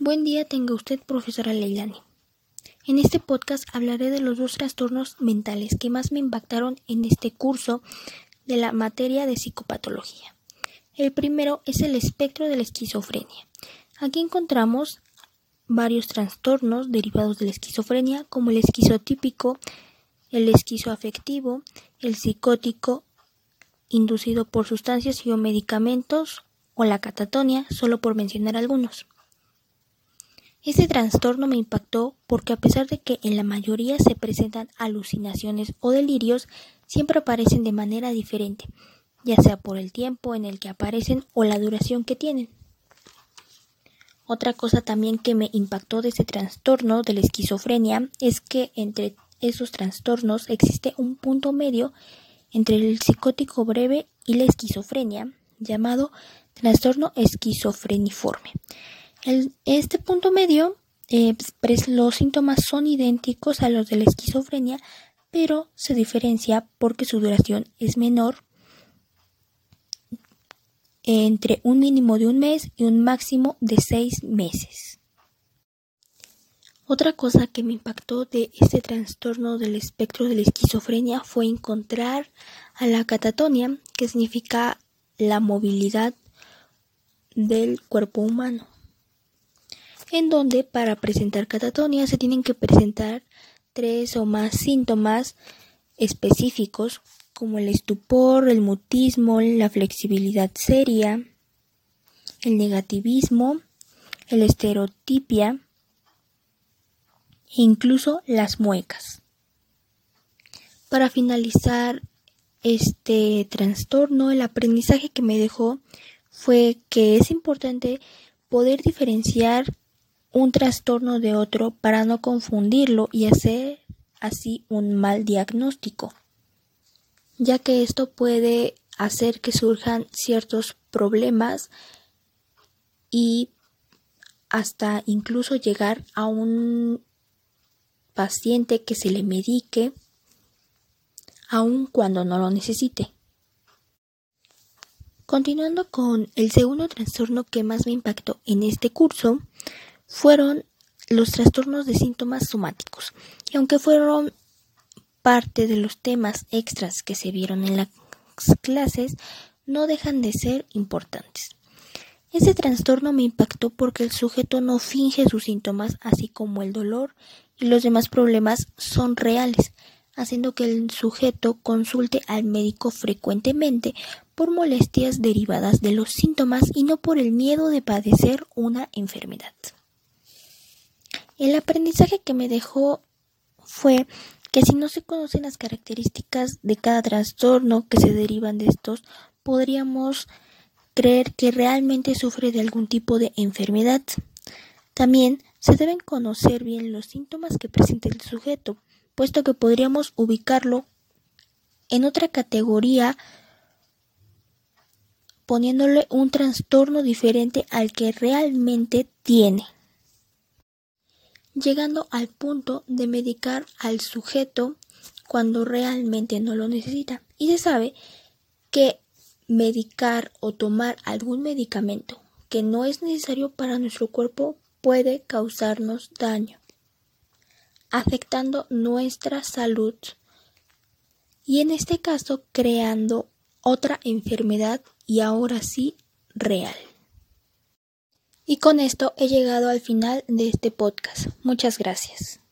Buen día tenga usted, profesora Leilani. En este podcast hablaré de los dos trastornos mentales que más me impactaron en este curso de la materia de psicopatología. El primero es el espectro de la esquizofrenia. Aquí encontramos varios trastornos derivados de la esquizofrenia, como el esquizotípico, el esquizoafectivo, el psicótico, inducido por sustancias y o medicamentos, o la catatonia, solo por mencionar algunos. Este trastorno me impactó porque a pesar de que en la mayoría se presentan alucinaciones o delirios, siempre aparecen de manera diferente, ya sea por el tiempo en el que aparecen o la duración que tienen. Otra cosa también que me impactó de este trastorno de la esquizofrenia es que entre esos trastornos existe un punto medio entre el psicótico breve y la esquizofrenia, llamado trastorno esquizofreniforme este punto medio, eh, pues, los síntomas son idénticos a los de la esquizofrenia, pero se diferencia porque su duración es menor entre un mínimo de un mes y un máximo de seis meses. Otra cosa que me impactó de este trastorno del espectro de la esquizofrenia fue encontrar a la catatonia, que significa la movilidad del cuerpo humano en donde para presentar catatonia se tienen que presentar tres o más síntomas específicos como el estupor, el mutismo, la flexibilidad seria, el negativismo, el estereotipia e incluso las muecas. Para finalizar este trastorno, el aprendizaje que me dejó fue que es importante poder diferenciar un trastorno de otro para no confundirlo y hacer así un mal diagnóstico, ya que esto puede hacer que surjan ciertos problemas y hasta incluso llegar a un paciente que se le medique aun cuando no lo necesite. Continuando con el segundo trastorno que más me impactó en este curso, fueron los trastornos de síntomas somáticos. Y aunque fueron parte de los temas extras que se vieron en las clases, no dejan de ser importantes. Este trastorno me impactó porque el sujeto no finge sus síntomas, así como el dolor y los demás problemas son reales, haciendo que el sujeto consulte al médico frecuentemente por molestias derivadas de los síntomas y no por el miedo de padecer una enfermedad. El aprendizaje que me dejó fue que si no se conocen las características de cada trastorno que se derivan de estos, podríamos creer que realmente sufre de algún tipo de enfermedad. También se deben conocer bien los síntomas que presenta el sujeto, puesto que podríamos ubicarlo en otra categoría poniéndole un trastorno diferente al que realmente tiene llegando al punto de medicar al sujeto cuando realmente no lo necesita. Y se sabe que medicar o tomar algún medicamento que no es necesario para nuestro cuerpo puede causarnos daño, afectando nuestra salud y en este caso creando otra enfermedad y ahora sí real. Y con esto he llegado al final de este podcast. Muchas gracias.